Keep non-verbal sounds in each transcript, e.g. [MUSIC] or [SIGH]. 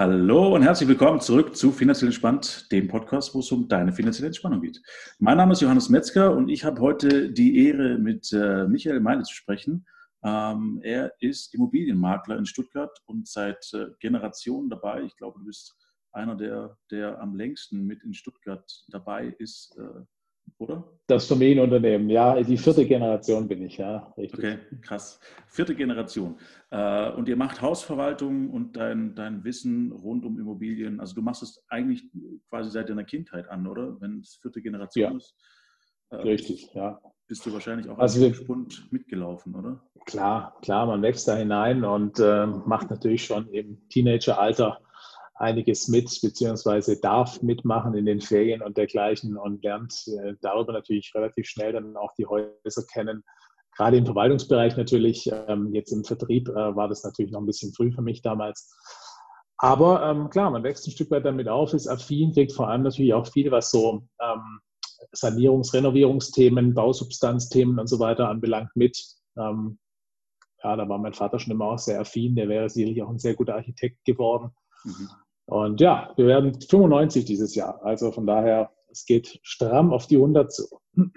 Hallo und herzlich willkommen zurück zu Finanziell Entspannt, dem Podcast, wo es um deine finanzielle Entspannung geht. Mein Name ist Johannes Metzger und ich habe heute die Ehre, mit äh, Michael Meile zu sprechen. Ähm, er ist Immobilienmakler in Stuttgart und seit äh, Generationen dabei. Ich glaube, du bist einer der, der am längsten mit in Stuttgart dabei ist. Äh, oder? Das Familienunternehmen, ja, die vierte Generation bin ich, ja. Richtig. Okay, krass. Vierte Generation. Äh, und ihr macht Hausverwaltung und dein, dein Wissen rund um Immobilien. Also du machst es eigentlich quasi seit deiner Kindheit an, oder? Wenn es vierte Generation ja. ist. Äh, Richtig, ja. Bist du wahrscheinlich auch also als Spund mitgelaufen, oder? Klar, klar, man wächst da hinein und äh, macht natürlich schon im Teenageralter einiges mit, beziehungsweise darf mitmachen in den Ferien und dergleichen und lernt äh, darüber natürlich relativ schnell dann auch die Häuser kennen. Gerade im Verwaltungsbereich natürlich, ähm, jetzt im Vertrieb äh, war das natürlich noch ein bisschen früh für mich damals. Aber ähm, klar, man wächst ein Stück weit damit auf, ist affin, kriegt vor allem natürlich auch viel, was so ähm, Sanierungs-, Renovierungsthemen, Bausubstanzthemen und so weiter anbelangt mit. Ähm, ja, da war mein Vater schon immer auch sehr affin, der wäre sicherlich auch ein sehr guter Architekt geworden. Mhm. Und ja, wir werden 95 dieses Jahr. Also von daher, es geht stramm auf die 100 zu.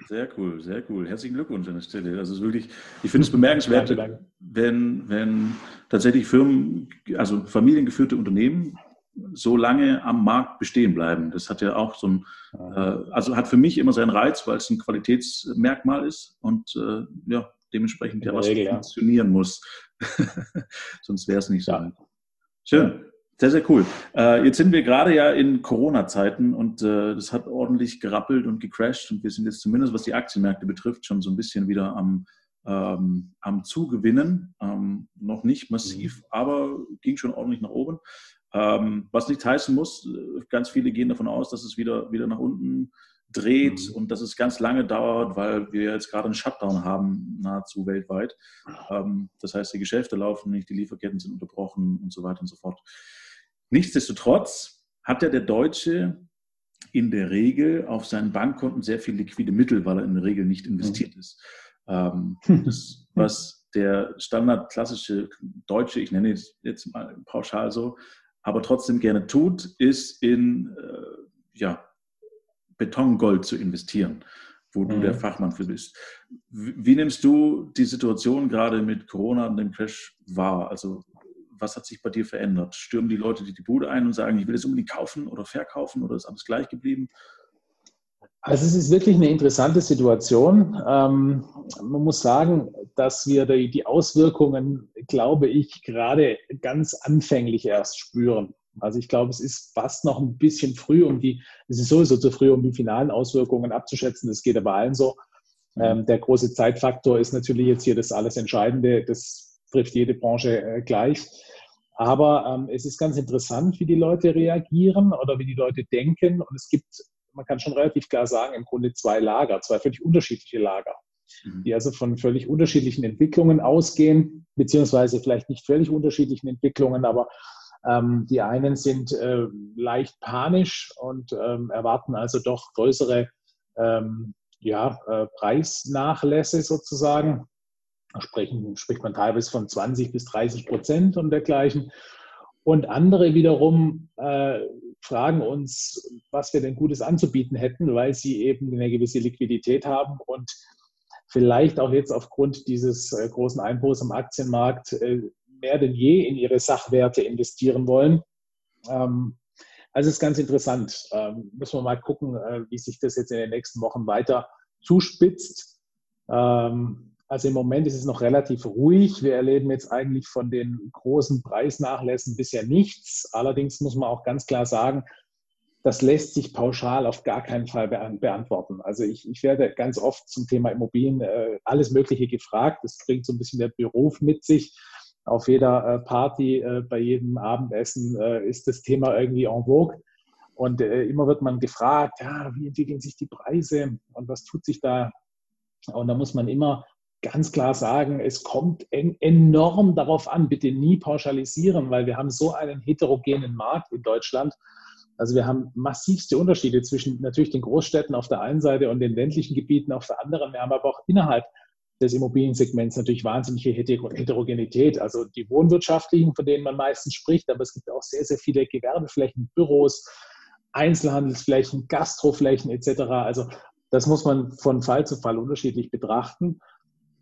Sehr cool, sehr cool. Herzlichen Glückwunsch an der Stelle. Also es ist wirklich, ich finde es bemerkenswert, danke, danke. wenn, wenn tatsächlich Firmen, also familiengeführte Unternehmen so lange am Markt bestehen bleiben. Das hat ja auch so ein, äh, also hat für mich immer seinen Reiz, weil es ein Qualitätsmerkmal ist und äh, ja, dementsprechend ja was Regel, funktionieren ja. muss. [LAUGHS] Sonst wäre es nicht so. Ja. Schön. Sehr, sehr cool. Äh, jetzt sind wir gerade ja in Corona-Zeiten und äh, das hat ordentlich gerappelt und gecrashed und wir sind jetzt zumindest, was die Aktienmärkte betrifft, schon so ein bisschen wieder am, ähm, am Zugewinnen. Ähm, noch nicht massiv, mhm. aber ging schon ordentlich nach oben. Ähm, was nicht heißen muss, äh, ganz viele gehen davon aus, dass es wieder, wieder nach unten dreht mhm. und dass es ganz lange dauert, weil wir jetzt gerade einen Shutdown haben, nahezu weltweit. Ähm, das heißt, die Geschäfte laufen nicht, die Lieferketten sind unterbrochen und so weiter und so fort. Nichtsdestotrotz hat ja der Deutsche in der Regel auf seinen Bankkonten sehr viel liquide Mittel, weil er in der Regel nicht investiert ist. Ähm, das, was der standardklassische Deutsche, ich nenne es jetzt mal pauschal so, aber trotzdem gerne tut, ist in äh, ja, Betongold zu investieren, wo du mhm. der Fachmann für bist. Wie, wie nimmst du die Situation gerade mit Corona und dem Crash wahr? Also was hat sich bei dir verändert? Stürmen die Leute die, die Bude ein und sagen, ich will es unbedingt kaufen oder verkaufen oder ist alles gleich geblieben? Also es ist wirklich eine interessante Situation. Ähm, man muss sagen, dass wir die, die Auswirkungen, glaube ich, gerade ganz anfänglich erst spüren. Also ich glaube, es ist fast noch ein bisschen früh, um die, es ist sowieso zu früh, um die finalen Auswirkungen abzuschätzen. Das geht aber allen so. Mhm. Ähm, der große Zeitfaktor ist natürlich jetzt hier das alles Entscheidende. Das trifft jede Branche äh, gleich. Aber ähm, es ist ganz interessant, wie die Leute reagieren oder wie die Leute denken. Und es gibt, man kann schon relativ klar sagen, im Grunde zwei Lager, zwei völlig unterschiedliche Lager, mhm. die also von völlig unterschiedlichen Entwicklungen ausgehen, beziehungsweise vielleicht nicht völlig unterschiedlichen Entwicklungen, aber ähm, die einen sind äh, leicht panisch und ähm, erwarten also doch größere ähm, ja, äh, Preisnachlässe sozusagen sprechen, spricht man teilweise von 20 bis 30 Prozent und dergleichen. Und andere wiederum äh, fragen uns, was wir denn Gutes anzubieten hätten, weil sie eben eine gewisse Liquidität haben und vielleicht auch jetzt aufgrund dieses äh, großen Einbruchs am Aktienmarkt äh, mehr denn je in ihre Sachwerte investieren wollen. Ähm, also ist ganz interessant. Ähm, müssen wir mal gucken, äh, wie sich das jetzt in den nächsten Wochen weiter zuspitzt. Ähm, also im Moment ist es noch relativ ruhig. Wir erleben jetzt eigentlich von den großen Preisnachlässen bisher nichts. Allerdings muss man auch ganz klar sagen, das lässt sich pauschal auf gar keinen Fall beantworten. Also ich, ich werde ganz oft zum Thema Immobilien äh, alles Mögliche gefragt. Das bringt so ein bisschen der Beruf mit sich. Auf jeder äh, Party, äh, bei jedem Abendessen äh, ist das Thema irgendwie en vogue. Und äh, immer wird man gefragt, ja, wie entwickeln sich die Preise und was tut sich da? Und da muss man immer ganz klar sagen, es kommt en enorm darauf an, bitte nie pauschalisieren, weil wir haben so einen heterogenen Markt in Deutschland. Also wir haben massivste Unterschiede zwischen natürlich den Großstädten auf der einen Seite und den ländlichen Gebieten auf der anderen. Wir haben aber auch innerhalb des Immobiliensegments natürlich wahnsinnige Heterogenität. Also die wohnwirtschaftlichen, von denen man meistens spricht, aber es gibt auch sehr, sehr viele Gewerbeflächen, Büros, Einzelhandelsflächen, Gastroflächen etc. Also das muss man von Fall zu Fall unterschiedlich betrachten.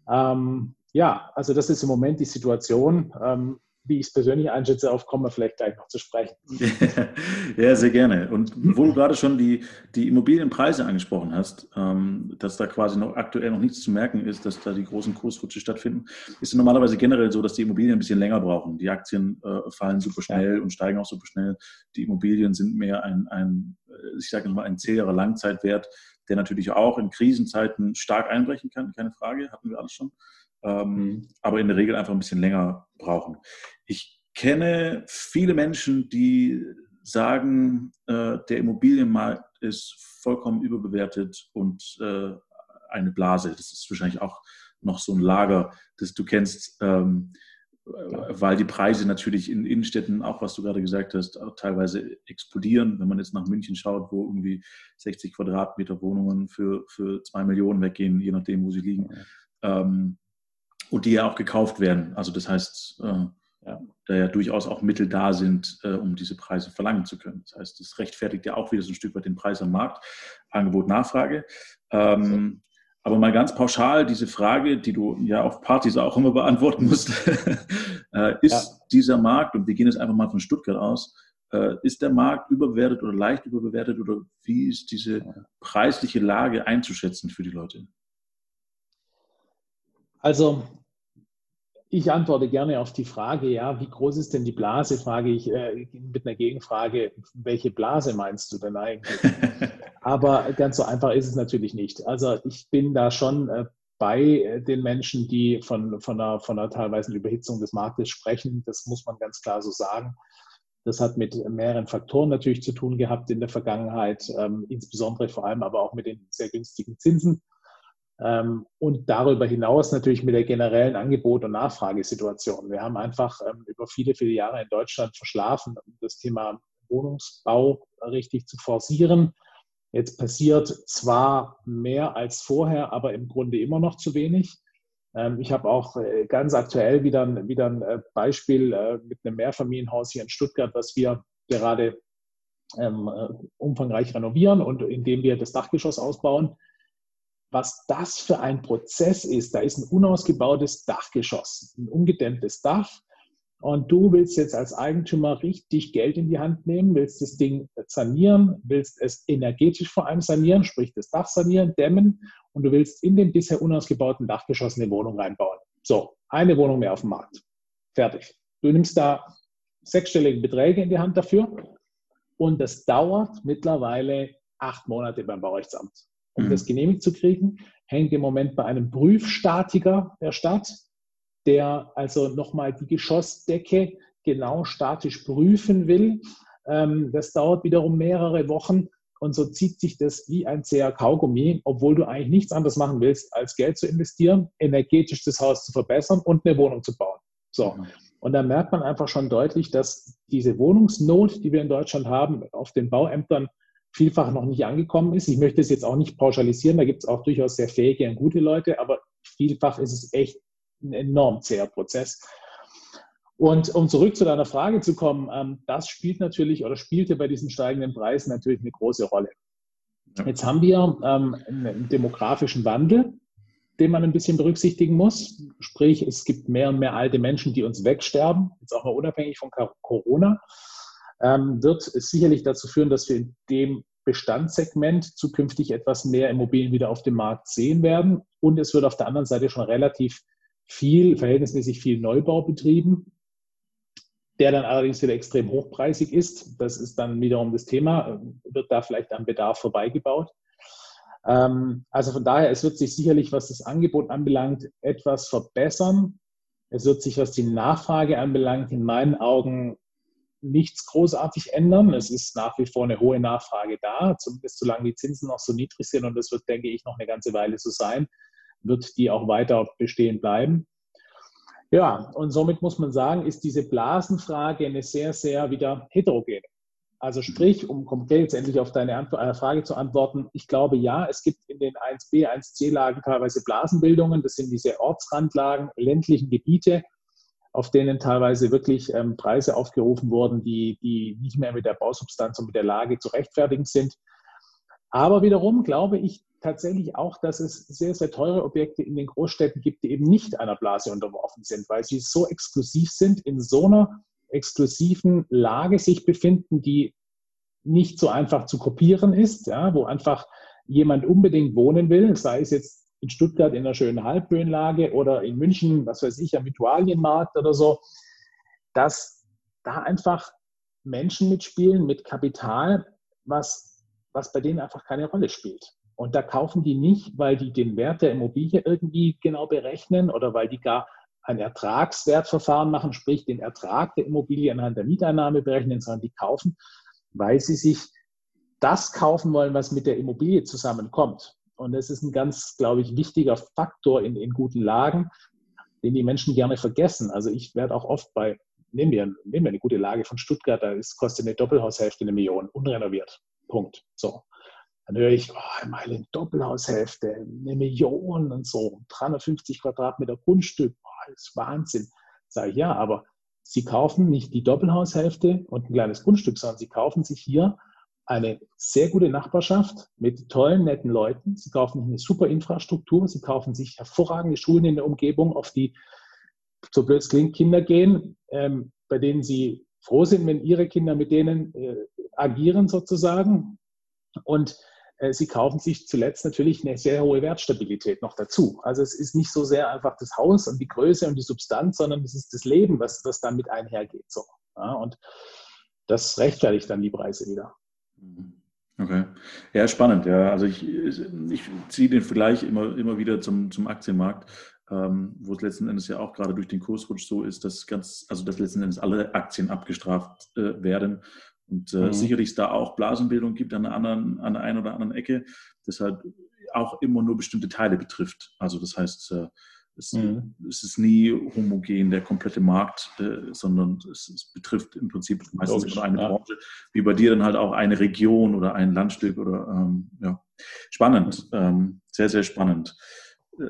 Ähm, ja, also das ist im Moment die Situation. Ähm, wie ich es persönlich einschätze, auf kommen wir vielleicht gleich noch zu sprechen. [LAUGHS] ja, sehr gerne. Und wo du gerade schon die, die Immobilienpreise angesprochen hast, ähm, dass da quasi noch aktuell noch nichts zu merken ist, dass da die großen Kursrutsche stattfinden, ist es normalerweise generell so, dass die Immobilien ein bisschen länger brauchen. Die Aktien äh, fallen super schnell ja. und steigen auch super schnell. Die Immobilien sind mehr ein, ein äh, ich sage mal, ein zäherer Langzeitwert, der natürlich auch in Krisenzeiten stark einbrechen kann, keine Frage, hatten wir alles schon ähm, mhm. aber in der Regel einfach ein bisschen länger brauchen. Ich kenne viele Menschen, die sagen, äh, der Immobilienmarkt ist vollkommen überbewertet und äh, eine Blase. Das ist wahrscheinlich auch noch so ein Lager, das du kennst, ähm, weil die Preise natürlich in Innenstädten, auch was du gerade gesagt hast, teilweise explodieren. Wenn man jetzt nach München schaut, wo irgendwie 60 Quadratmeter Wohnungen für, für zwei Millionen weggehen, je nachdem, wo sie liegen. Ähm, und die ja auch gekauft werden. Also das heißt, äh, ja, da ja durchaus auch Mittel da sind, äh, um diese Preise verlangen zu können. Das heißt, das rechtfertigt ja auch wieder so ein Stück weit den Preis am Markt, Angebot, Nachfrage. Ähm, aber mal ganz pauschal diese Frage, die du ja auf Partys auch immer beantworten musst, [LAUGHS] äh, ist ja. dieser Markt, und wir gehen jetzt einfach mal von Stuttgart aus, äh, ist der Markt überbewertet oder leicht überbewertet oder wie ist diese preisliche Lage einzuschätzen für die Leute? Also ich antworte gerne auf die Frage, ja, wie groß ist denn die Blase? Frage ich äh, mit einer Gegenfrage, welche Blase meinst du denn eigentlich? [LAUGHS] Aber ganz so einfach ist es natürlich nicht. Also ich bin da schon äh, bei äh, den Menschen, die von, von, einer, von einer teilweise Überhitzung des Marktes sprechen. Das muss man ganz klar so sagen. Das hat mit mehreren Faktoren natürlich zu tun gehabt in der Vergangenheit, ähm, insbesondere vor allem aber auch mit den sehr günstigen Zinsen ähm, und darüber hinaus natürlich mit der generellen Angebot- und Nachfragesituation. Wir haben einfach ähm, über viele, viele Jahre in Deutschland verschlafen, das Thema Wohnungsbau richtig zu forcieren. Jetzt passiert zwar mehr als vorher, aber im Grunde immer noch zu wenig. Ähm, ich habe auch äh, ganz aktuell wieder, ein, wieder ein äh, Beispiel äh, mit einem Mehrfamilienhaus hier in Stuttgart, was wir gerade umfangreich renovieren und indem wir das Dachgeschoss ausbauen was das für ein Prozess ist. Da ist ein unausgebautes Dachgeschoss, ein ungedämmtes Dach. Und du willst jetzt als Eigentümer richtig Geld in die Hand nehmen, willst das Ding sanieren, willst es energetisch vor allem sanieren, sprich das Dach sanieren, dämmen und du willst in den bisher unausgebauten Dachgeschoss eine Wohnung reinbauen. So, eine Wohnung mehr auf dem Markt. Fertig. Du nimmst da sechsstellige Beträge in die Hand dafür und das dauert mittlerweile acht Monate beim Baurechtsamt um mhm. das genehmigt zu kriegen, hängt im Moment bei einem Prüfstatiker der Stadt, der also nochmal die Geschossdecke genau statisch prüfen will. Ähm, das dauert wiederum mehrere Wochen und so zieht sich das wie ein zäher Kaugummi, obwohl du eigentlich nichts anderes machen willst, als Geld zu investieren, energetisch das Haus zu verbessern und eine Wohnung zu bauen. So. Mhm. Und da merkt man einfach schon deutlich, dass diese Wohnungsnot, die wir in Deutschland haben, auf den Bauämtern vielfach noch nicht angekommen ist. Ich möchte es jetzt auch nicht pauschalisieren, da gibt es auch durchaus sehr fähige und gute Leute, aber vielfach ist es echt ein enorm zäher Prozess. Und um zurück zu deiner Frage zu kommen, ähm, das spielt natürlich oder spielte bei diesen steigenden Preisen natürlich eine große Rolle. Jetzt haben wir ähm, einen demografischen Wandel, den man ein bisschen berücksichtigen muss. Sprich, es gibt mehr und mehr alte Menschen, die uns wegsterben, jetzt auch mal unabhängig von Corona ähm, wird sicherlich dazu führen, dass wir in dem Bestandssegment zukünftig etwas mehr Immobilien wieder auf dem Markt sehen werden. Und es wird auf der anderen Seite schon relativ viel, verhältnismäßig viel Neubau betrieben, der dann allerdings wieder extrem hochpreisig ist. Das ist dann wiederum das Thema, wird da vielleicht am Bedarf vorbeigebaut. Ähm, also von daher, es wird sich sicherlich, was das Angebot anbelangt, etwas verbessern. Es wird sich, was die Nachfrage anbelangt, in meinen Augen nichts großartig ändern. Es ist nach wie vor eine hohe Nachfrage da, zumindest solange die Zinsen noch so niedrig sind und das wird, denke ich, noch eine ganze Weile so sein, wird die auch weiter bestehen bleiben. Ja, und somit muss man sagen, ist diese Blasenfrage eine sehr, sehr wieder heterogene. Also sprich, um konkret letztendlich auf deine äh, Frage zu antworten, ich glaube ja, es gibt in den 1b, 1c-Lagen teilweise Blasenbildungen. Das sind diese Ortsrandlagen, ländlichen Gebiete, auf denen teilweise wirklich ähm, Preise aufgerufen wurden, die, die nicht mehr mit der Bausubstanz und mit der Lage zu rechtfertigen sind. Aber wiederum glaube ich tatsächlich auch, dass es sehr, sehr teure Objekte in den Großstädten gibt, die eben nicht einer Blase unterworfen sind, weil sie so exklusiv sind, in so einer exklusiven Lage sich befinden, die nicht so einfach zu kopieren ist, ja, wo einfach jemand unbedingt wohnen will, sei es jetzt in Stuttgart in einer schönen Halbhöhenlage oder in München, was weiß ich, am Viktualienmarkt oder so, dass da einfach Menschen mitspielen mit Kapital, was, was bei denen einfach keine Rolle spielt. Und da kaufen die nicht, weil die den Wert der Immobilie irgendwie genau berechnen oder weil die gar ein Ertragswertverfahren machen, sprich den Ertrag der Immobilie anhand der Mieteinnahme berechnen, sondern die kaufen, weil sie sich das kaufen wollen, was mit der Immobilie zusammenkommt. Und das ist ein ganz, glaube ich, wichtiger Faktor in, in guten Lagen, den die Menschen gerne vergessen. Also ich werde auch oft bei, nehmen wir, nehmen wir eine gute Lage von Stuttgart, da ist, kostet eine Doppelhaushälfte eine Million, unrenoviert. Punkt. So. Dann höre ich, oh, mal in Doppelhaushälfte, eine Million und so, 350 Quadratmeter Grundstück, oh, ist Wahnsinn. Sage ich, ja, aber Sie kaufen nicht die Doppelhaushälfte und ein kleines Grundstück, sondern Sie kaufen sich hier eine sehr gute Nachbarschaft mit tollen, netten Leuten. Sie kaufen eine super Infrastruktur. Sie kaufen sich hervorragende Schulen in der Umgebung, auf die, so blöd es klingt, Kinder gehen, ähm, bei denen Sie froh sind, wenn Ihre Kinder mit denen äh, agieren sozusagen. Und äh, Sie kaufen sich zuletzt natürlich eine sehr hohe Wertstabilität noch dazu. Also es ist nicht so sehr einfach das Haus und die Größe und die Substanz, sondern es ist das Leben, was, was damit einhergeht. So. Ja, und das rechtfertigt dann die Preise wieder. Mhm. Okay. Ja, spannend. Ja, also ich, ich ziehe den Vergleich immer, immer wieder zum, zum Aktienmarkt, ähm, wo es letzten Endes ja auch gerade durch den Kursrutsch so ist, dass ganz, also dass letzten Endes alle Aktien abgestraft äh, werden. Und äh, mhm. sicherlich es da auch Blasenbildung gibt an der anderen, an der einen oder anderen Ecke, das halt auch immer nur bestimmte Teile betrifft. Also das heißt, äh, es, mhm. es, ist nie homogen, der komplette Markt, äh, sondern es, es, betrifft im Prinzip meistens Logisch, nur eine ja. Branche, wie bei dir dann halt auch eine Region oder ein Landstück oder ähm, ja. Spannend, ähm, sehr, sehr spannend. Äh,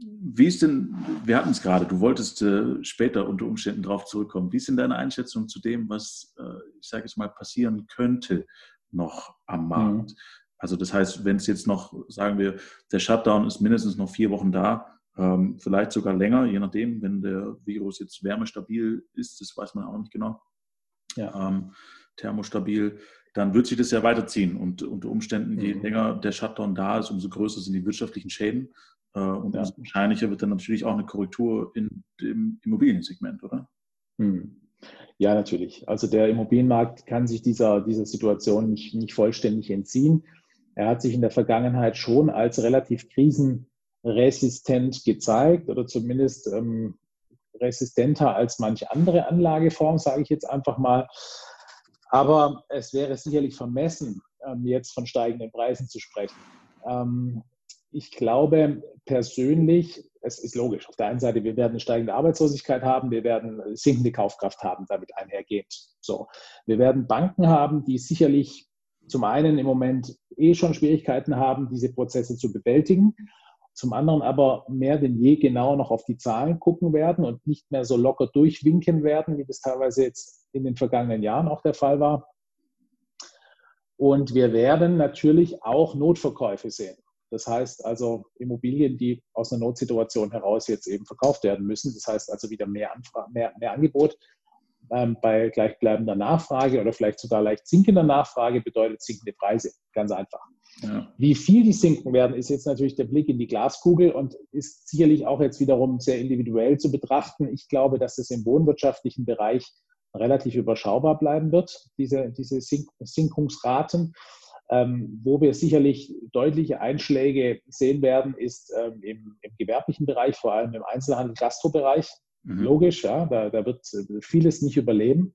wie ist denn, wir hatten es gerade, du wolltest äh, später unter Umständen darauf zurückkommen. Wie ist denn deine Einschätzung zu dem, was, äh, ich sage jetzt mal, passieren könnte noch am Markt? Mhm. Also das heißt, wenn es jetzt noch, sagen wir, der Shutdown ist mindestens noch vier Wochen da, ähm, vielleicht sogar länger, je nachdem, wenn der Virus jetzt wärmestabil ist, das weiß man auch nicht genau, ja. ähm, thermostabil, dann wird sich das ja weiterziehen. Und unter Umständen, mhm. je länger der Shutdown da ist, umso größer sind die wirtschaftlichen Schäden. Äh, und ja. wahrscheinlicher wird dann natürlich auch eine Korrektur in dem Immobiliensegment, oder? Mhm. Ja, natürlich. Also der Immobilienmarkt kann sich dieser, dieser Situation nicht, nicht vollständig entziehen. Er hat sich in der Vergangenheit schon als relativ krisen resistent gezeigt oder zumindest ähm, resistenter als manche andere Anlageform, sage ich jetzt einfach mal. Aber es wäre sicherlich vermessen, ähm, jetzt von steigenden Preisen zu sprechen. Ähm, ich glaube persönlich, es ist logisch. Auf der einen Seite, wir werden steigende Arbeitslosigkeit haben, wir werden sinkende Kaufkraft haben, damit einhergehend. So, wir werden Banken haben, die sicherlich zum einen im Moment eh schon Schwierigkeiten haben, diese Prozesse zu bewältigen zum anderen aber mehr denn je genau noch auf die Zahlen gucken werden und nicht mehr so locker durchwinken werden, wie das teilweise jetzt in den vergangenen Jahren auch der Fall war. Und wir werden natürlich auch Notverkäufe sehen. Das heißt also Immobilien, die aus einer Notsituation heraus jetzt eben verkauft werden müssen. Das heißt also wieder mehr, Anfrage, mehr, mehr Angebot ähm, bei gleichbleibender Nachfrage oder vielleicht sogar leicht sinkender Nachfrage bedeutet sinkende Preise. Ganz einfach. Ja. Wie viel die sinken werden, ist jetzt natürlich der Blick in die Glaskugel und ist sicherlich auch jetzt wiederum sehr individuell zu betrachten. Ich glaube, dass es im wohnwirtschaftlichen Bereich relativ überschaubar bleiben wird, diese, diese Sink Sinkungsraten. Ähm, wo wir sicherlich deutliche Einschläge sehen werden, ist ähm, im, im, gewerblichen Bereich, vor allem im Einzelhandel, Gastrobereich. Mhm. Logisch, ja, da, da, wird vieles nicht überleben.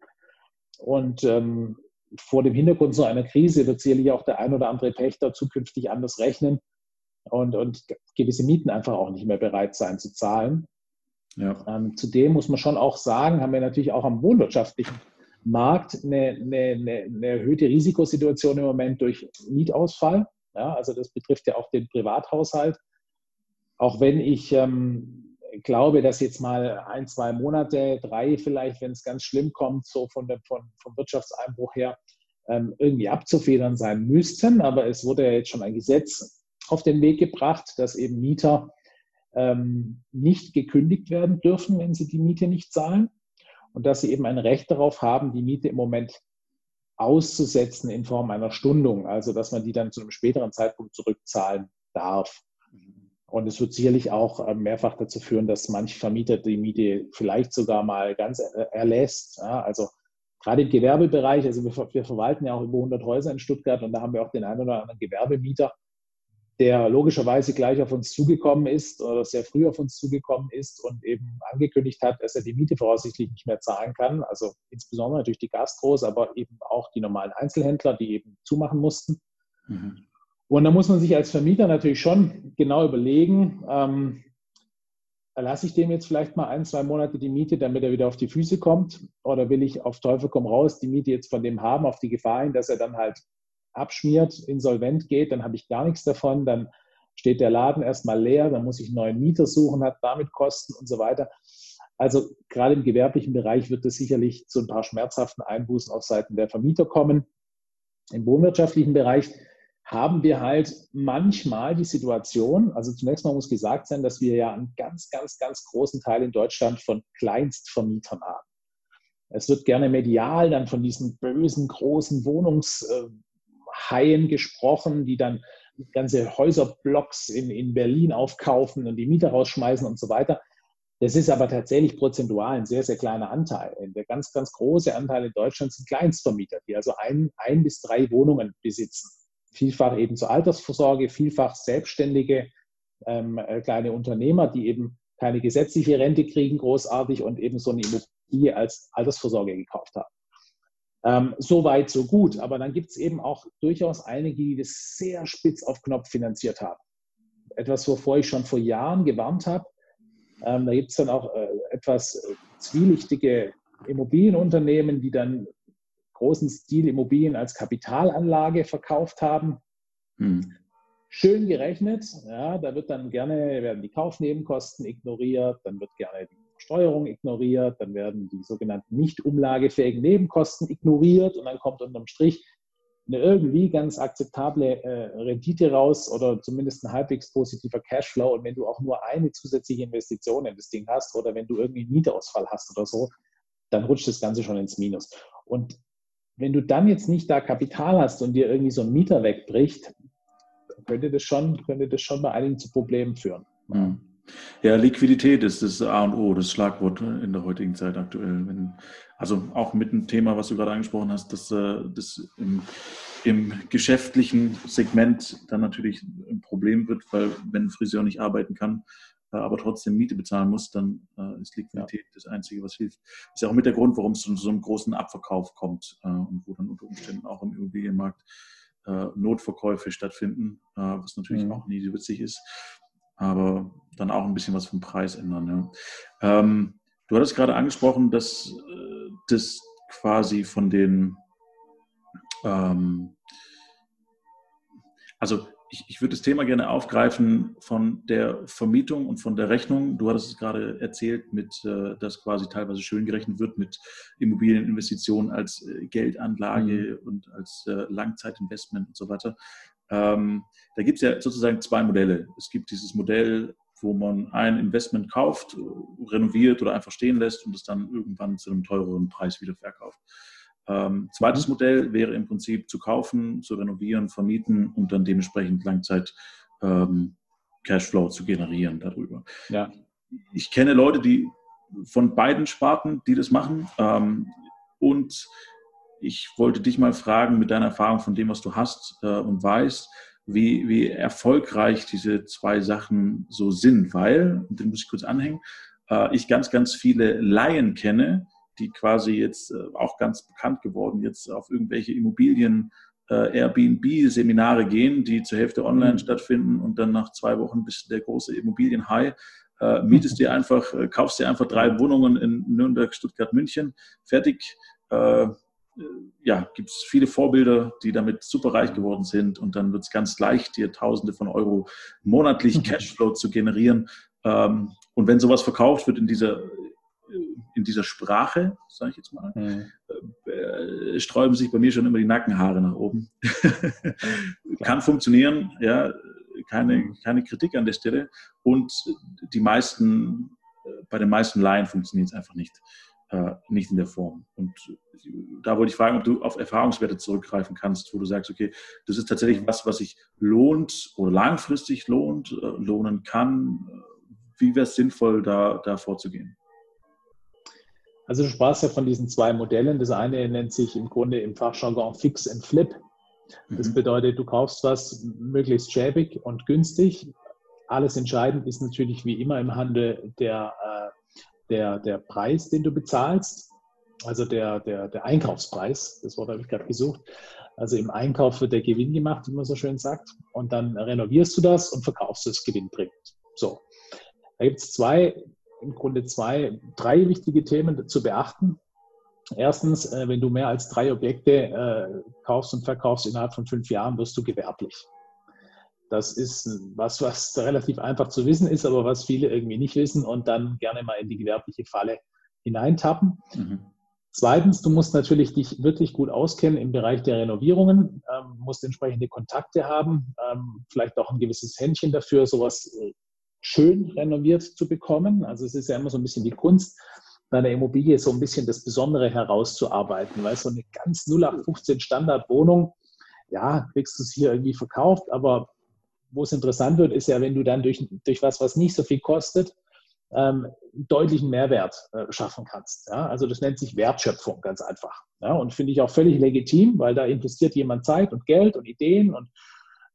Und ähm, vor dem Hintergrund so einer Krise wird sicherlich auch der ein oder andere Pächter zukünftig anders rechnen und, und gewisse Mieten einfach auch nicht mehr bereit sein zu zahlen. Ja. Ähm, zudem muss man schon auch sagen, haben wir natürlich auch am wohnwirtschaftlichen Markt eine, eine, eine, erhöhte Risikosituation im Moment durch Mietausfall. Ja, also das betrifft ja auch den Privathaushalt. Auch wenn ich ähm, glaube, dass jetzt mal ein, zwei Monate, drei vielleicht, wenn es ganz schlimm kommt, so von dem, von, vom Wirtschaftseinbruch her, ähm, irgendwie abzufedern sein müssten. Aber es wurde ja jetzt schon ein Gesetz auf den Weg gebracht, dass eben Mieter ähm, nicht gekündigt werden dürfen, wenn sie die Miete nicht zahlen und dass sie eben ein Recht darauf haben, die Miete im Moment auszusetzen in Form einer Stundung, also dass man die dann zu einem späteren Zeitpunkt zurückzahlen darf. Und es wird sicherlich auch äh, mehrfach dazu führen, dass manche Vermieter die Miete vielleicht sogar mal ganz erlässt. also gerade im Gewerbebereich, also wir, wir, verwalten ja auch über 100 Häuser in Stuttgart und da haben wir auch den einen oder anderen Gewerbemieter, der logischerweise gleich auf uns zugekommen ist oder sehr früh auf uns zugekommen ist und eben angekündigt hat, dass er die Miete voraussichtlich nicht mehr zahlen kann. Also insbesondere natürlich die Gastros, aber eben auch die normalen Einzelhändler, die eben zumachen mussten. Mhm. Und da muss man sich als Vermieter natürlich schon genau überlegen, ähm, lasse ich dem jetzt vielleicht mal ein, zwei Monate die Miete, damit er wieder auf die Füße kommt? Oder will ich auf Teufel komm raus die Miete jetzt von dem haben, auf die Gefahr hin, dass er dann halt abschmiert, insolvent geht, dann habe ich gar nichts davon, dann steht der Laden erstmal leer, dann muss ich einen neuen Mieter suchen, hat damit Kosten und so weiter. Also gerade im gewerblichen Bereich wird es sicherlich zu ein paar schmerzhaften Einbußen auf Seiten der Vermieter kommen. Im wohnwirtschaftlichen Bereich haben wir halt manchmal die Situation, also zunächst mal muss gesagt sein, dass wir ja einen ganz, ganz, ganz großen Teil in Deutschland von Kleinstvermietern haben. Es wird gerne medial dann von diesen bösen, großen Wohnungs- äh, Haien gesprochen, die dann ganze Häuserblocks in, in Berlin aufkaufen und die Mieter rausschmeißen und so weiter. Das ist aber tatsächlich prozentual ein sehr, sehr kleiner Anteil. Der ganz, ganz große Anteil in Deutschland sind Kleinstvermieter, die also ein, ein bis drei Wohnungen besitzen. Vielfach eben zur Altersvorsorge, vielfach selbstständige ähm, äh, kleine Unternehmer, die eben keine gesetzliche Rente kriegen, großartig und eben so eine Immobilie als Altersvorsorge gekauft haben. Ähm, so weit, so gut. Aber dann gibt es eben auch durchaus einige, die das sehr spitz auf Knopf finanziert haben. Etwas, wovor ich schon vor Jahren gewarnt habe. Ähm, da gibt es dann auch äh, etwas äh, zwielichtige Immobilienunternehmen, die dann großen Stil Immobilien als Kapitalanlage verkauft haben. Hm. Schön gerechnet, ja, da wird dann gerne, werden die Kaufnebenkosten ignoriert, dann wird gerne die Steuerung ignoriert, dann werden die sogenannten nicht umlagefähigen Nebenkosten ignoriert und dann kommt unterm Strich eine irgendwie ganz akzeptable äh, Rendite raus oder zumindest ein halbwegs positiver Cashflow. Und wenn du auch nur eine zusätzliche Investition in das Ding hast oder wenn du irgendwie einen Mietausfall hast oder so, dann rutscht das Ganze schon ins Minus. Und wenn du dann jetzt nicht da Kapital hast und dir irgendwie so ein Mieter wegbricht, könnte das schon, könnte das schon bei einigen zu Problemen führen. Mhm. Ja, Liquidität ist das A und O, das Schlagwort in der heutigen Zeit aktuell. Wenn, also auch mit dem Thema, was du gerade angesprochen hast, dass äh, das im, im, geschäftlichen Segment dann natürlich ein Problem wird, weil wenn ein Friseur nicht arbeiten kann, äh, aber trotzdem Miete bezahlen muss, dann äh, ist Liquidität ja. das Einzige, was hilft. Das ist ja auch mit der Grund, warum es zu so einem großen Abverkauf kommt und wo dann unter Umständen auch im Immobilienmarkt Notverkäufe stattfinden, was natürlich mhm. auch nie so witzig ist aber dann auch ein bisschen was vom Preis ändern. Ja. Ähm, du hattest gerade angesprochen, dass äh, das quasi von den, ähm, also ich, ich, würde das Thema gerne aufgreifen von der Vermietung und von der Rechnung. Du hattest es gerade erzählt, mit, äh, dass quasi teilweise schön gerechnet wird mit Immobilieninvestitionen als äh, Geldanlage mhm. und als äh, Langzeitinvestment und so weiter. Ähm, da gibt es ja sozusagen zwei Modelle. Es gibt dieses Modell, wo man ein Investment kauft, renoviert oder einfach stehen lässt und es dann irgendwann zu einem teureren Preis wieder verkauft. Ähm, zweites Modell wäre im Prinzip zu kaufen, zu renovieren, vermieten und dann dementsprechend Langzeit ähm, Cashflow zu generieren darüber. Ja. Ich kenne Leute, die von beiden Sparten, die das machen. Ähm, und ich wollte dich mal fragen, mit deiner Erfahrung von dem, was du hast äh, und weißt, wie, wie erfolgreich diese zwei Sachen so sind, weil, und den muss ich kurz anhängen, äh, ich ganz, ganz viele Laien kenne, die quasi jetzt äh, auch ganz bekannt geworden, jetzt auf irgendwelche Immobilien, äh, Airbnb-Seminare gehen, die zur Hälfte online mhm. stattfinden und dann nach zwei Wochen bist du der große Immobilien-High. Äh, mietest dir einfach, äh, kaufst dir einfach drei Wohnungen in Nürnberg, Stuttgart, München, fertig äh, ja, gibt es viele Vorbilder, die damit super reich geworden sind und dann wird es ganz leicht, dir Tausende von Euro monatlich mhm. Cashflow zu generieren. Ähm, und wenn sowas verkauft wird in dieser, in dieser Sprache, sage ich jetzt mal, mhm. äh, sträuben sich bei mir schon immer die Nackenhaare nach oben. [LAUGHS] Kann funktionieren, ja, keine, mhm. keine Kritik an der Stelle. Und die meisten, äh, bei den meisten Laien funktioniert es einfach nicht äh, nicht in der Form. Und da wollte ich fragen, ob du auf Erfahrungswerte zurückgreifen kannst, wo du sagst, okay, das ist tatsächlich was, was sich lohnt oder langfristig lohnt, äh, lohnen kann. Wie wäre es sinnvoll, da, da vorzugehen? Also du sprachst ja von diesen zwei Modellen. Das eine nennt sich im Grunde im Fachjargon Fix and Flip. Das mhm. bedeutet, du kaufst was möglichst schäbig und günstig. Alles entscheidend ist natürlich wie immer im Handel der der, der Preis, den du bezahlst, also der, der, der Einkaufspreis, das Wort habe ich gerade gesucht. Also im Einkauf wird der Gewinn gemacht, wie man so schön sagt, und dann renovierst du das und verkaufst es gewinnbringend. So. Da gibt es zwei, im Grunde zwei, drei wichtige Themen zu beachten. Erstens, äh, wenn du mehr als drei Objekte äh, kaufst und verkaufst innerhalb von fünf Jahren, wirst du gewerblich. Das ist was, was [LAUGHS] relativ einfach zu wissen ist, aber was viele irgendwie nicht wissen und dann gerne mal in die gewerbliche Falle hineintappen. Mhm. Zweitens, du musst natürlich dich wirklich gut auskennen im Bereich der Renovierungen, ähm, musst entsprechende Kontakte haben, ähm, vielleicht auch ein gewisses Händchen dafür, sowas äh, schön renoviert zu bekommen. Also es ist ja immer so ein bisschen die Kunst, bei einer Immobilie so ein bisschen das Besondere herauszuarbeiten, weil so eine ganz 0815 Standardwohnung, ja, kriegst du es hier irgendwie verkauft, aber wo es interessant wird, ist ja, wenn du dann durch, durch was, was nicht so viel kostet, ähm, deutlichen Mehrwert äh, schaffen kannst. Ja? Also das nennt sich Wertschöpfung ganz einfach. Ja? Und finde ich auch völlig legitim, weil da investiert jemand Zeit und Geld und Ideen und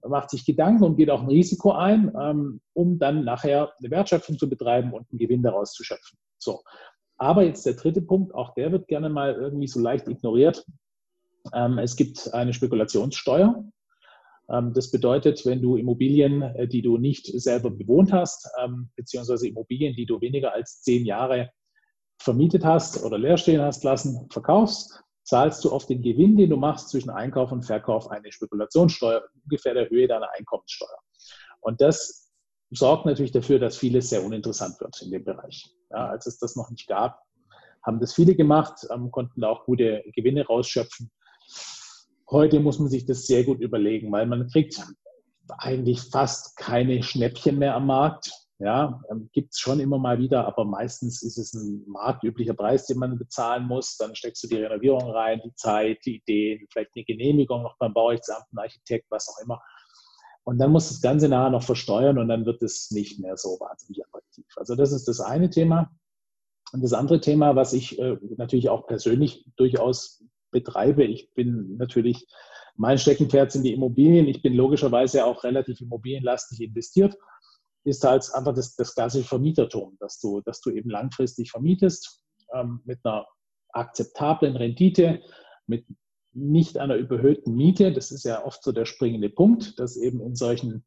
macht sich Gedanken und geht auch ein Risiko ein, ähm, um dann nachher eine Wertschöpfung zu betreiben und einen Gewinn daraus zu schöpfen. So. Aber jetzt der dritte Punkt, auch der wird gerne mal irgendwie so leicht ignoriert. Ähm, es gibt eine Spekulationssteuer. Ähm, das bedeutet, wenn du Immobilien, äh, die du nicht selber bewohnt hast, ähm, beziehungsweise Immobilien, die du weniger als zehn Jahre vermietet hast oder leer stehen hast lassen, verkaufst, zahlst du auf den Gewinn, den du machst zwischen Einkauf und Verkauf, eine Spekulationssteuer, ungefähr der Höhe deiner Einkommenssteuer. Und das sorgt natürlich dafür, dass vieles sehr uninteressant wird in dem Bereich. Ja, als es das noch nicht gab, haben das viele gemacht, ähm, konnten da auch gute Gewinne rausschöpfen. Heute muss man sich das sehr gut überlegen, weil man kriegt eigentlich fast keine Schnäppchen mehr am Markt. Ja, ähm, gibt es schon immer mal wieder, aber meistens ist es ein marktüblicher Preis, den man bezahlen muss. Dann steckst du die Renovierung rein, die Zeit, die Ideen, vielleicht eine Genehmigung noch beim Baurechtsamt, ein Architekt, was auch immer. Und dann muss das Ganze nachher noch versteuern und dann wird es nicht mehr so wahnsinnig attraktiv. Also das ist das eine Thema. Und das andere Thema, was ich äh, natürlich auch persönlich durchaus betreibe. Ich bin natürlich, mein Steckenpferd sind die Immobilien. Ich bin logischerweise auch relativ immobilienlastig investiert. Ist halt einfach das, das klassische Vermietertum, dass du, dass du eben langfristig vermietest ähm, mit einer akzeptablen Rendite, mit nicht einer überhöhten Miete. Das ist ja oft so der springende Punkt, dass eben in solchen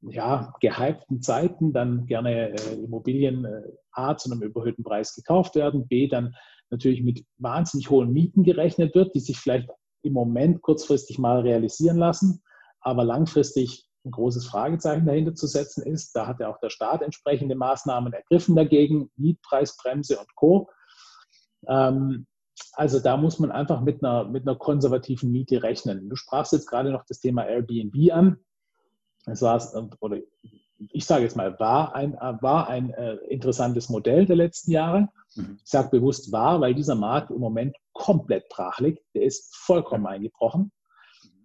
ja, gehypten Zeiten dann gerne äh, Immobilien äh, A zu einem überhöhten Preis gekauft werden, B dann natürlich mit wahnsinnig hohen Mieten gerechnet wird, die sich vielleicht im Moment kurzfristig mal realisieren lassen, aber langfristig ein großes Fragezeichen dahinter zu setzen ist. Da hat ja auch der Staat entsprechende Maßnahmen ergriffen dagegen, Mietpreisbremse und Co. Ähm, also da muss man einfach mit einer, mit einer konservativen Miete rechnen. Du sprachst jetzt gerade noch das Thema Airbnb an. Es war, oder ich sage jetzt mal, war ein, war ein äh, interessantes Modell der letzten Jahre. Mhm. Ich sage bewusst war, weil dieser Markt im Moment komplett brach liegt. Der ist vollkommen eingebrochen.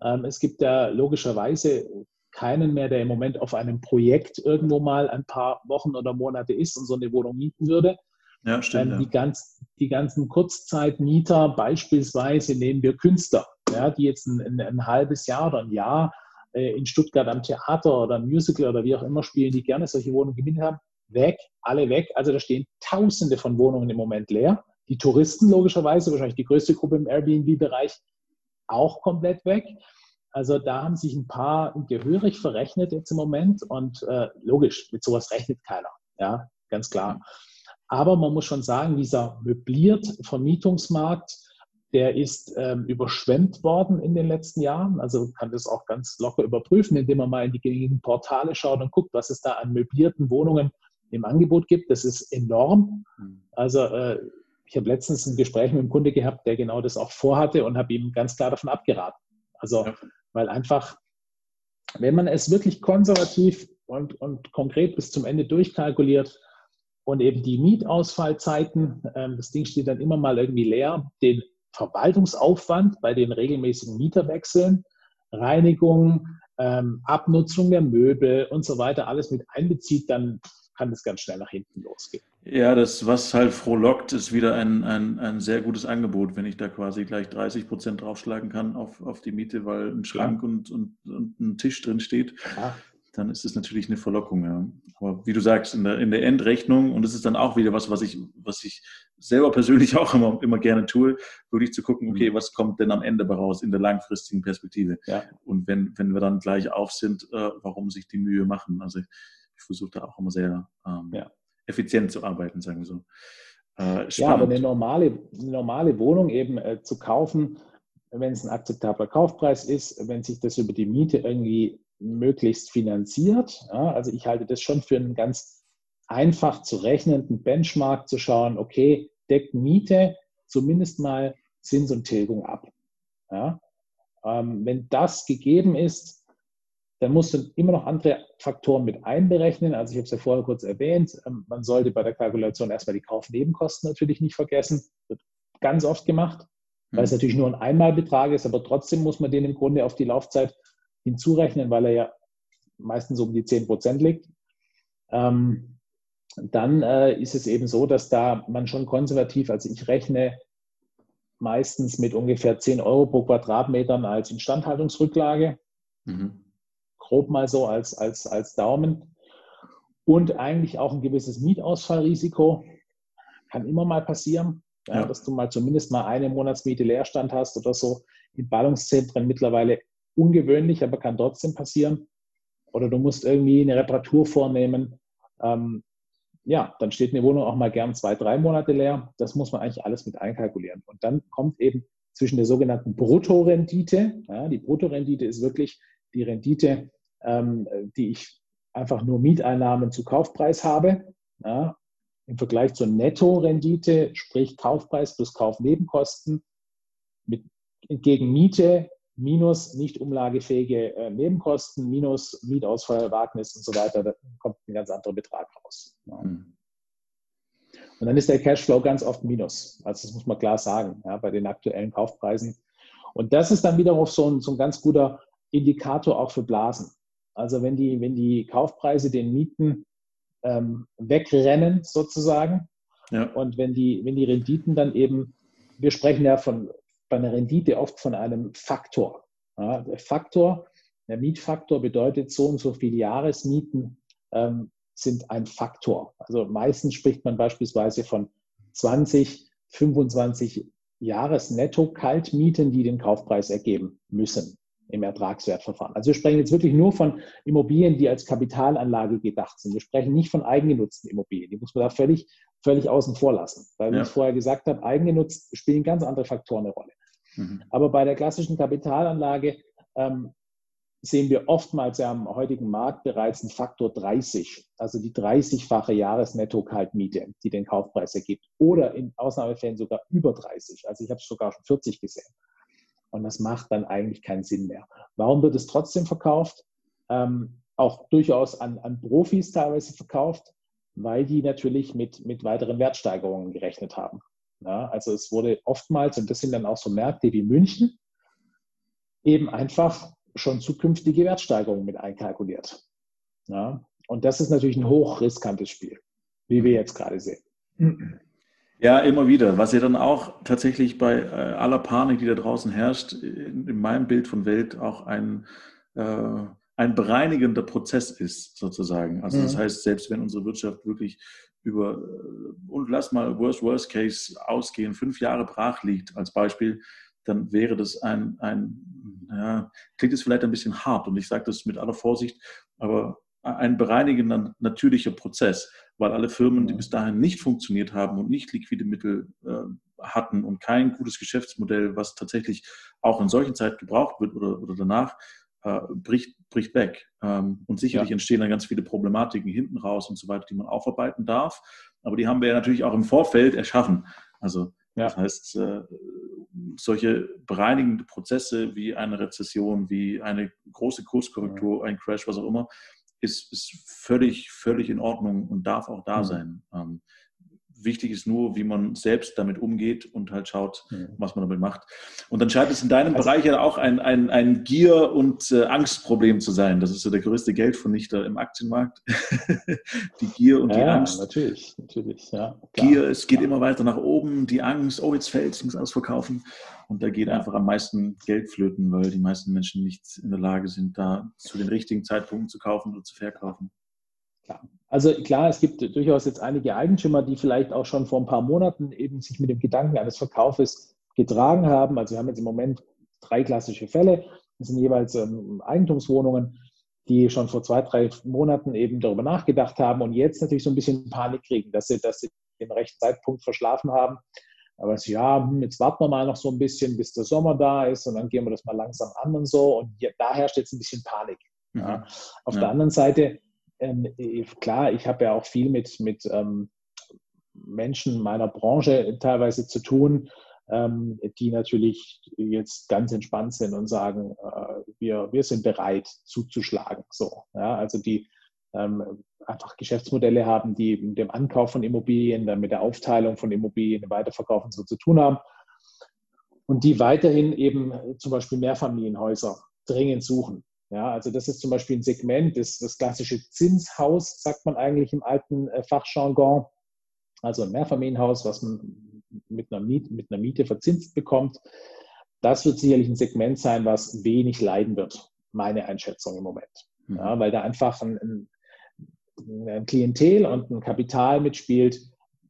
Ähm, es gibt ja logischerweise keinen mehr, der im Moment auf einem Projekt irgendwo mal ein paar Wochen oder Monate ist und so eine Wohnung mieten würde. Ja, stimmt. Ähm, die, ganz, die ganzen Kurzzeitmieter, beispielsweise nehmen wir Künstler, ja, die jetzt ein, ein, ein halbes Jahr oder ein Jahr in Stuttgart am Theater oder Musical oder wie auch immer spielen, die gerne solche Wohnungen gemietet haben, weg, alle weg. Also da stehen Tausende von Wohnungen im Moment leer. Die Touristen logischerweise, wahrscheinlich die größte Gruppe im Airbnb-Bereich, auch komplett weg. Also da haben sich ein paar gehörig verrechnet jetzt im Moment und äh, logisch, mit sowas rechnet keiner. Ja, ganz klar. Aber man muss schon sagen, dieser möbliert Vermietungsmarkt der ist ähm, überschwemmt worden in den letzten Jahren. Also kann das auch ganz locker überprüfen, indem man mal in die gängigen Portale schaut und guckt, was es da an möblierten Wohnungen im Angebot gibt. Das ist enorm. Mhm. Also äh, ich habe letztens ein Gespräch mit einem Kunde gehabt, der genau das auch vorhatte und habe ihm ganz klar davon abgeraten. Also, ja. weil einfach, wenn man es wirklich konservativ und, und konkret bis zum Ende durchkalkuliert und eben die Mietausfallzeiten, ähm, das Ding steht dann immer mal irgendwie leer, den Verwaltungsaufwand bei den regelmäßigen Mieterwechseln, Reinigung, ähm, Abnutzung der Möbel und so weiter alles mit einbezieht, dann kann das ganz schnell nach hinten losgehen. Ja, das, was halt frohlockt, ist wieder ein, ein, ein sehr gutes Angebot, wenn ich da quasi gleich 30 Prozent draufschlagen kann auf, auf die Miete, weil ein Schrank ja. und, und, und, ein Tisch drin steht. Ja dann ist es natürlich eine Verlockung. Ja. Aber wie du sagst, in der, in der Endrechnung, und das ist dann auch wieder was, was ich, was ich selber persönlich [LAUGHS] auch immer, immer gerne tue, wirklich zu gucken, okay, mhm. was kommt denn am Ende raus in der langfristigen Perspektive? Ja. Und wenn, wenn wir dann gleich auf sind, äh, warum sich die Mühe machen? Also ich, ich versuche da auch immer sehr ähm, ja. effizient zu arbeiten, sagen wir so. Äh, ja, aber eine normale, eine normale Wohnung eben äh, zu kaufen, wenn es ein akzeptabler Kaufpreis ist, wenn sich das über die Miete irgendwie möglichst finanziert. Ja, also ich halte das schon für einen ganz einfach zu rechnenden Benchmark zu schauen, okay, deckt Miete zumindest mal Zins und Tilgung ab. Ja, ähm, wenn das gegeben ist, dann musst du immer noch andere Faktoren mit einberechnen. Also ich habe es ja vorher kurz erwähnt, ähm, man sollte bei der Kalkulation erstmal die Kaufnebenkosten natürlich nicht vergessen. Wird ganz oft gemacht, weil es mhm. natürlich nur ein Einmalbetrag ist, aber trotzdem muss man den im Grunde auf die Laufzeit hinzurechnen, weil er ja meistens um die 10 Prozent liegt, ähm, dann äh, ist es eben so, dass da man schon konservativ, also ich rechne meistens mit ungefähr 10 Euro pro Quadratmetern als Instandhaltungsrücklage. Mhm. Grob mal so als, als, als Daumen. Und eigentlich auch ein gewisses Mietausfallrisiko. Kann immer mal passieren, ja. Ja, dass du mal zumindest mal eine Monatsmiete Leerstand hast oder so. In Ballungszentren mittlerweile ungewöhnlich, aber kann trotzdem passieren. Oder du musst irgendwie eine Reparatur vornehmen. Ähm, ja, dann steht eine Wohnung auch mal gern zwei, drei Monate leer. Das muss man eigentlich alles mit einkalkulieren. Und dann kommt eben zwischen der sogenannten Bruttorendite, ja, die Bruttorendite ist wirklich die Rendite, ähm, die ich einfach nur Mieteinnahmen zu Kaufpreis habe, ja, im Vergleich zur Nettorendite, sprich Kaufpreis plus Kaufnebenkosten, mit, gegen Miete minus nicht umlagefähige äh, Nebenkosten, minus Mietausfall, Wagnis und so weiter, da kommt ein ganz anderer Betrag raus. Ja. Mhm. Und dann ist der Cashflow ganz oft minus. Also das muss man klar sagen, ja, bei den aktuellen Kaufpreisen. Und das ist dann wiederum so ein, so ein ganz guter Indikator auch für Blasen. Also wenn die, wenn die Kaufpreise den Mieten ähm, wegrennen sozusagen ja. und wenn die, wenn die Renditen dann eben, wir sprechen ja von bei einer Rendite oft von einem Faktor. Ja, der Faktor, der Mietfaktor bedeutet, so und so viele Jahresmieten ähm, sind ein Faktor. Also meistens spricht man beispielsweise von 20, 25 Jahresnetto-Kaltmieten, die den Kaufpreis ergeben müssen im Ertragswertverfahren. Also wir sprechen jetzt wirklich nur von Immobilien, die als Kapitalanlage gedacht sind. Wir sprechen nicht von eigengenutzten Immobilien. Die muss man da völlig, völlig außen vor lassen. Weil, wie ja. ich vorher gesagt habe, eigengenutzt spielen ganz andere Faktoren eine Rolle. Mhm. Aber bei der klassischen Kapitalanlage ähm, sehen wir oftmals ja am heutigen Markt bereits einen Faktor 30, also die 30-fache Jahresnetto-Kaltmiete, die den Kaufpreis ergibt. Oder in Ausnahmefällen sogar über 30. Also ich habe es sogar schon 40 gesehen. Und das macht dann eigentlich keinen Sinn mehr. Warum wird es trotzdem verkauft? Ähm, auch durchaus an, an Profis teilweise verkauft, weil die natürlich mit, mit weiteren Wertsteigerungen gerechnet haben. Ja, also es wurde oftmals, und das sind dann auch so Märkte wie München, eben einfach schon zukünftige Wertsteigerungen mit einkalkuliert. Ja, und das ist natürlich ein hochriskantes Spiel, wie wir jetzt gerade sehen. Ja, immer wieder. Was ja dann auch tatsächlich bei äh, aller Panik, die da draußen herrscht, in, in meinem Bild von Welt auch ein, äh, ein bereinigender Prozess ist, sozusagen. Also das mhm. heißt, selbst wenn unsere Wirtschaft wirklich über, und lass mal Worst, Worst Case ausgehen, fünf Jahre brach liegt als Beispiel, dann wäre das ein, ein ja, klingt es vielleicht ein bisschen hart und ich sage das mit aller Vorsicht, aber ein bereinigender natürlicher Prozess, weil alle Firmen, die bis dahin nicht funktioniert haben und nicht liquide Mittel äh, hatten und kein gutes Geschäftsmodell, was tatsächlich auch in solchen Zeiten gebraucht wird oder, oder danach, äh, bricht, bricht weg. Ähm, und sicherlich ja. entstehen dann ganz viele Problematiken hinten raus und so weiter, die man aufarbeiten darf. Aber die haben wir ja natürlich auch im Vorfeld erschaffen. Also ja. das heißt, äh, solche bereinigende Prozesse wie eine Rezession, wie eine große Kurskorrektur, ein Crash, was auch immer, ist, ist völlig, völlig in Ordnung und darf auch da mhm. sein. Ähm, Wichtig ist nur, wie man selbst damit umgeht und halt schaut, ja. was man damit macht. Und dann scheint es in deinem also, Bereich ja auch ein, ein, ein Gier- und äh, Angstproblem zu sein. Das ist so der größte Geldvernichter im Aktienmarkt. [LAUGHS] die Gier und ja, die Angst. Natürlich, natürlich, ja. Klar, Gier, es geht klar. immer weiter nach oben. Die Angst, oh, jetzt fällt es, ich muss alles verkaufen. Und da geht einfach am meisten Geld flöten, weil die meisten Menschen nicht in der Lage sind, da zu den richtigen Zeitpunkten zu kaufen oder zu verkaufen. Klar. Also klar, es gibt durchaus jetzt einige Eigentümer, die vielleicht auch schon vor ein paar Monaten eben sich mit dem Gedanken eines Verkaufes getragen haben. Also wir haben jetzt im Moment drei klassische Fälle. Das sind jeweils ähm, Eigentumswohnungen, die schon vor zwei, drei Monaten eben darüber nachgedacht haben und jetzt natürlich so ein bisschen Panik kriegen, dass sie, dass sie den rechten Zeitpunkt verschlafen haben. Aber es, ja, hm, jetzt warten wir mal noch so ein bisschen, bis der Sommer da ist und dann gehen wir das mal langsam an und so. Und ja, da herrscht jetzt ein bisschen Panik. Ja. Mhm. Auf ja. der anderen Seite ähm, klar, ich habe ja auch viel mit, mit ähm, Menschen meiner Branche teilweise zu tun, ähm, die natürlich jetzt ganz entspannt sind und sagen, äh, wir, wir sind bereit zuzuschlagen. So, ja, also die ähm, einfach Geschäftsmodelle haben, die mit dem Ankauf von Immobilien, dann mit der Aufteilung von Immobilien, dem Weiterverkaufen so zu tun haben und die weiterhin eben zum Beispiel Mehrfamilienhäuser dringend suchen. Ja, also das ist zum Beispiel ein Segment, das, das klassische Zinshaus, sagt man eigentlich im alten äh, Fachjargon. Also ein Mehrfamilienhaus, was man mit einer, Miete, mit einer Miete verzinst bekommt. Das wird sicherlich ein Segment sein, was wenig leiden wird, meine Einschätzung im Moment. Mhm. Ja, weil da einfach ein, ein, ein, Klientel und ein Kapital mitspielt,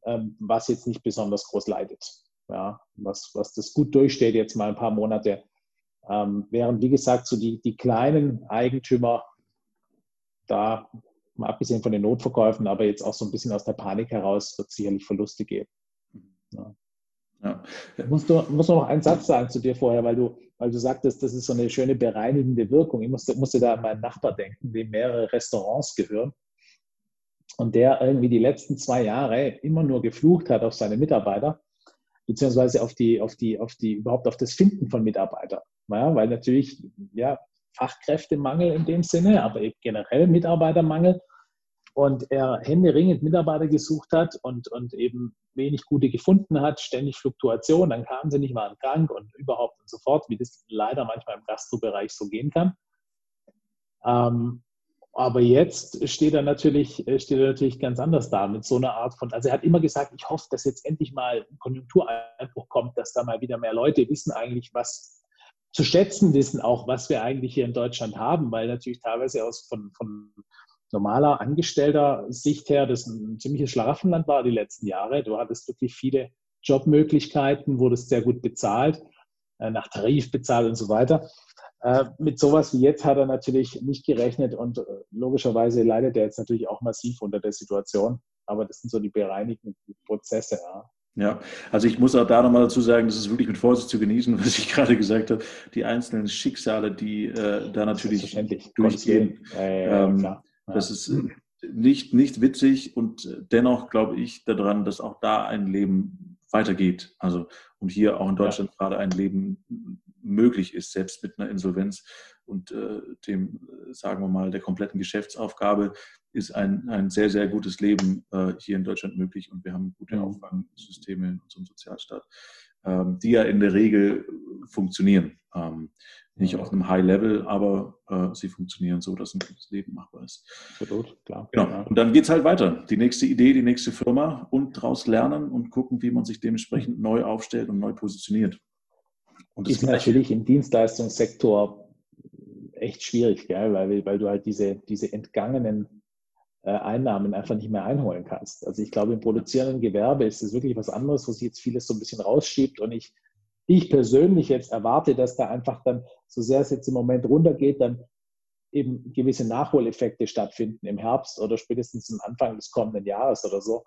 ähm, was jetzt nicht besonders groß leidet. Ja, was, was das gut durchsteht, jetzt mal ein paar Monate ähm, während, wie gesagt, so die, die kleinen Eigentümer, da mal abgesehen von den Notverkäufen, aber jetzt auch so ein bisschen aus der Panik heraus, wird es sicherlich Verluste geben. Ja. Ja. Musst du musst noch einen Satz sagen zu dir vorher, weil du, weil du sagtest, das ist so eine schöne bereinigende Wirkung. Ich musste, musste da an meinen Nachbar denken, dem mehrere Restaurants gehören und der irgendwie die letzten zwei Jahre immer nur geflucht hat auf seine Mitarbeiter, beziehungsweise auf die, auf die, auf die, überhaupt auf das Finden von Mitarbeitern. Ja, weil natürlich, ja, Fachkräftemangel in dem Sinne, aber generell Mitarbeitermangel. Und er händeringend Mitarbeiter gesucht hat und, und eben wenig gute gefunden hat, ständig Fluktuation, dann kamen sie nicht, mal krank und überhaupt und so fort, wie das leider manchmal im Gastrobereich so gehen kann. Ähm, aber jetzt steht er natürlich, steht er natürlich ganz anders da mit so einer Art von, also er hat immer gesagt, ich hoffe, dass jetzt endlich mal ein Konjunktureinbruch kommt, dass da mal wieder mehr Leute wissen eigentlich, was, zu schätzen wissen, auch was wir eigentlich hier in Deutschland haben, weil natürlich teilweise aus von, von normaler angestellter Sicht her das ein ziemliches Schlaraffenland war die letzten Jahre. Du hattest wirklich viele Jobmöglichkeiten, wurdest sehr gut bezahlt, äh, nach Tarif bezahlt und so weiter. Äh, mit sowas wie jetzt hat er natürlich nicht gerechnet und äh, logischerweise leidet er jetzt natürlich auch massiv unter der Situation. Aber das sind so die bereinigten Prozesse. Ja. Ja, also ich muss auch da nochmal dazu sagen, das ist wirklich mit Vorsicht zu genießen, [LAUGHS] was ich gerade gesagt habe. Die einzelnen Schicksale, die äh, da natürlich durchgehen. Ja, ähm, ja, das ist äh, nicht, nicht witzig und dennoch glaube ich daran, dass auch da ein Leben weitergeht. Also und hier auch in Deutschland gerade ein Leben möglich ist, selbst mit einer Insolvenz und äh, dem, äh, sagen wir mal, der kompletten Geschäftsaufgabe ist ein, ein sehr, sehr gutes Leben äh, hier in Deutschland möglich und wir haben gute mhm. Auffangsysteme in unserem Sozialstaat, ähm, die ja in der Regel funktionieren. Ähm, nicht auf einem High Level, aber äh, sie funktionieren so, dass ein gutes Leben machbar ist. Absolut, klar. Genau. Und dann geht es halt weiter. Die nächste Idee, die nächste Firma und daraus lernen und gucken, wie man sich dementsprechend neu aufstellt und neu positioniert. Und das ist natürlich im Dienstleistungssektor echt schwierig, gell? Weil, weil du halt diese, diese entgangenen äh, Einnahmen einfach nicht mehr einholen kannst. Also ich glaube, im produzierenden Gewerbe ist es wirklich was anderes, wo sich jetzt vieles so ein bisschen rausschiebt und ich, ich persönlich jetzt erwarte, dass da einfach dann, so sehr es jetzt im Moment runtergeht, dann eben gewisse Nachholeffekte stattfinden im Herbst oder spätestens am Anfang des kommenden Jahres oder so.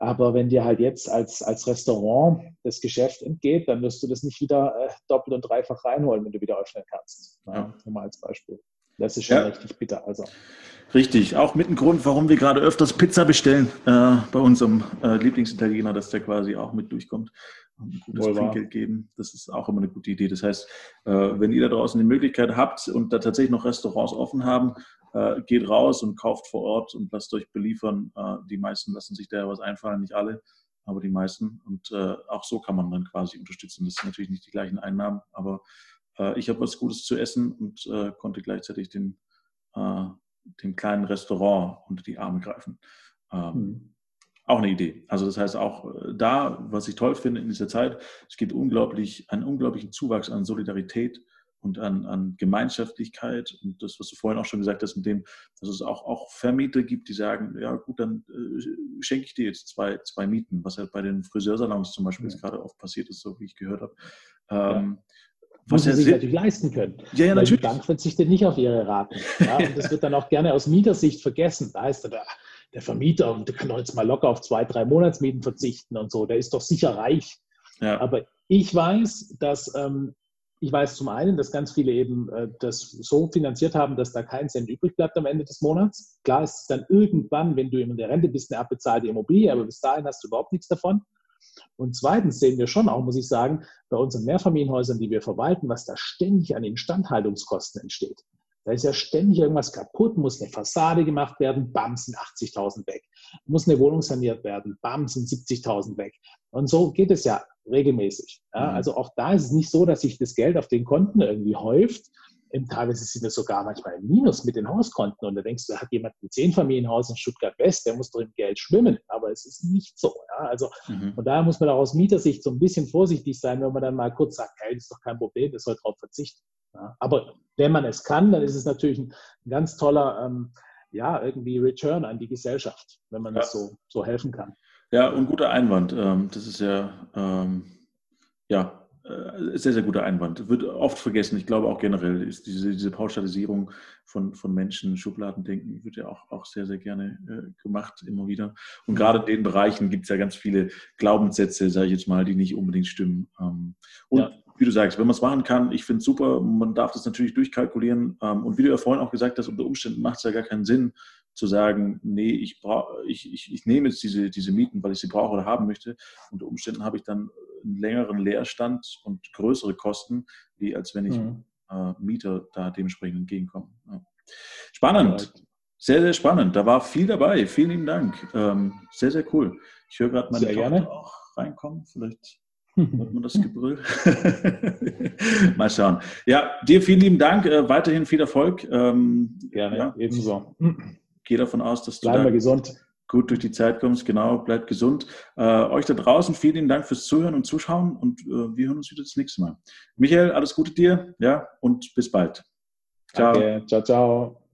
Aber wenn dir halt jetzt als, als Restaurant das Geschäft entgeht, dann wirst du das nicht wieder äh, doppelt und dreifach reinholen, wenn du wieder öffnen kannst. Ja. Nur mal als Beispiel. Das ist schon ja. richtig bitter. Also. Richtig, auch mit ein Grund, warum wir gerade öfters Pizza bestellen äh, bei unserem äh, Lieblingsitaliener, dass der quasi auch mit durchkommt und ein gutes Trinkgeld geben. Das ist auch immer eine gute Idee. Das heißt, äh, wenn ihr da draußen die Möglichkeit habt und da tatsächlich noch Restaurants offen haben, äh, geht raus und kauft vor Ort und lasst euch beliefern. Äh, die meisten lassen sich da was einfallen, nicht alle, aber die meisten. Und äh, auch so kann man dann quasi unterstützen. Das sind natürlich nicht die gleichen Einnahmen, aber äh, ich habe was Gutes zu essen und äh, konnte gleichzeitig den, äh, dem kleinen Restaurant unter die Arme greifen. Ähm, mhm. Auch eine Idee. Also das heißt auch da, was ich toll finde in dieser Zeit, es gibt unglaublich, einen unglaublichen Zuwachs an Solidarität und an, an Gemeinschaftlichkeit und das, was du vorhin auch schon gesagt hast, mit dem, dass es auch, auch Vermieter gibt, die sagen, ja gut, dann äh, schenke ich dir jetzt zwei, zwei Mieten, was halt bei den Friseursalons zum Beispiel ja. jetzt gerade oft passiert ist, so wie ich gehört habe. Ähm, ja. Was sie sich natürlich leisten können. Ja, ja, natürlich. Die Bank verzichtet nicht auf ihre Raten. Ja, [LAUGHS] und das wird dann auch gerne aus Mietersicht vergessen. Da ist der, der Vermieter, der kann doch jetzt mal locker auf zwei, drei Monatsmieten verzichten und so. Der ist doch sicher reich. Ja. Aber ich weiß, dass ähm, ich weiß zum einen, dass ganz viele eben äh, das so finanziert haben, dass da kein Cent übrig bleibt am Ende des Monats. Klar ist es dann irgendwann, wenn du in der Rente bist, eine abbezahlte Immobilie, aber bis dahin hast du überhaupt nichts davon. Und zweitens sehen wir schon auch, muss ich sagen, bei unseren Mehrfamilienhäusern, die wir verwalten, was da ständig an Instandhaltungskosten entsteht. Da ist ja ständig irgendwas kaputt, muss eine Fassade gemacht werden, bam, sind 80.000 weg. Muss eine Wohnung saniert werden, bam, sind 70.000 weg. Und so geht es ja regelmäßig. Ja? Mhm. Also auch da ist es nicht so, dass sich das Geld auf den Konten irgendwie häuft. Teilweise sind es sogar manchmal im Minus mit den Hauskonten. Und da denkst du, da hat jemand ein Zehnfamilienhaus in Stuttgart West, der muss doch im Geld schwimmen. Aber es ist nicht so. Ja? Also mhm. von daher muss man auch aus Mietersicht so ein bisschen vorsichtig sein, wenn man dann mal kurz sagt, hey, das ist doch kein Problem, das soll darauf verzichten. Ja, aber wenn man es kann, dann ist es natürlich ein, ganz toller, ähm, ja, irgendwie Return an die Gesellschaft, wenn man ja. das so, so helfen kann. Ja, und guter Einwand. Ähm, das ist ja, ähm, ja, sehr, sehr guter Einwand. Wird oft vergessen. Ich glaube auch generell ist diese, diese Pauschalisierung von, von Menschen, Schubladendenken, wird ja auch, auch sehr, sehr gerne äh, gemacht, immer wieder. Und gerade in den Bereichen gibt es ja ganz viele Glaubenssätze, sage ich jetzt mal, die nicht unbedingt stimmen. Ähm, und ja wie du sagst, wenn man es machen kann, ich finde es super, man darf das natürlich durchkalkulieren. Ähm, und wie du ja vorhin auch gesagt hast, unter Umständen macht es ja gar keinen Sinn zu sagen, nee, ich, brauch, ich, ich, ich nehme jetzt diese, diese Mieten, weil ich sie brauche oder haben möchte. Unter Umständen habe ich dann einen längeren Leerstand und größere Kosten, wie als wenn ich mhm. äh, Mieter da dementsprechend entgegenkomme. Ja. Spannend. Sehr, sehr spannend. Da war viel dabei. Vielen lieben Dank. Ähm, sehr, sehr cool. Ich höre gerade meine sehr Tochter gerne. auch reinkommen. Vielleicht [LAUGHS] Hört man das Gebrüll? [LAUGHS] Mal schauen. Ja, dir vielen lieben Dank. Äh, weiterhin viel Erfolg. Ähm, Gerne, ja, ebenso. Gehe davon aus, dass du da gesund. Gut durch die Zeit kommst. Genau, bleibt gesund. Äh, euch da draußen vielen Dank fürs Zuhören und Zuschauen und äh, wir hören uns wieder das nächste Mal. Michael, alles Gute dir ja, und bis bald. Ciao. Danke. Ciao, ciao.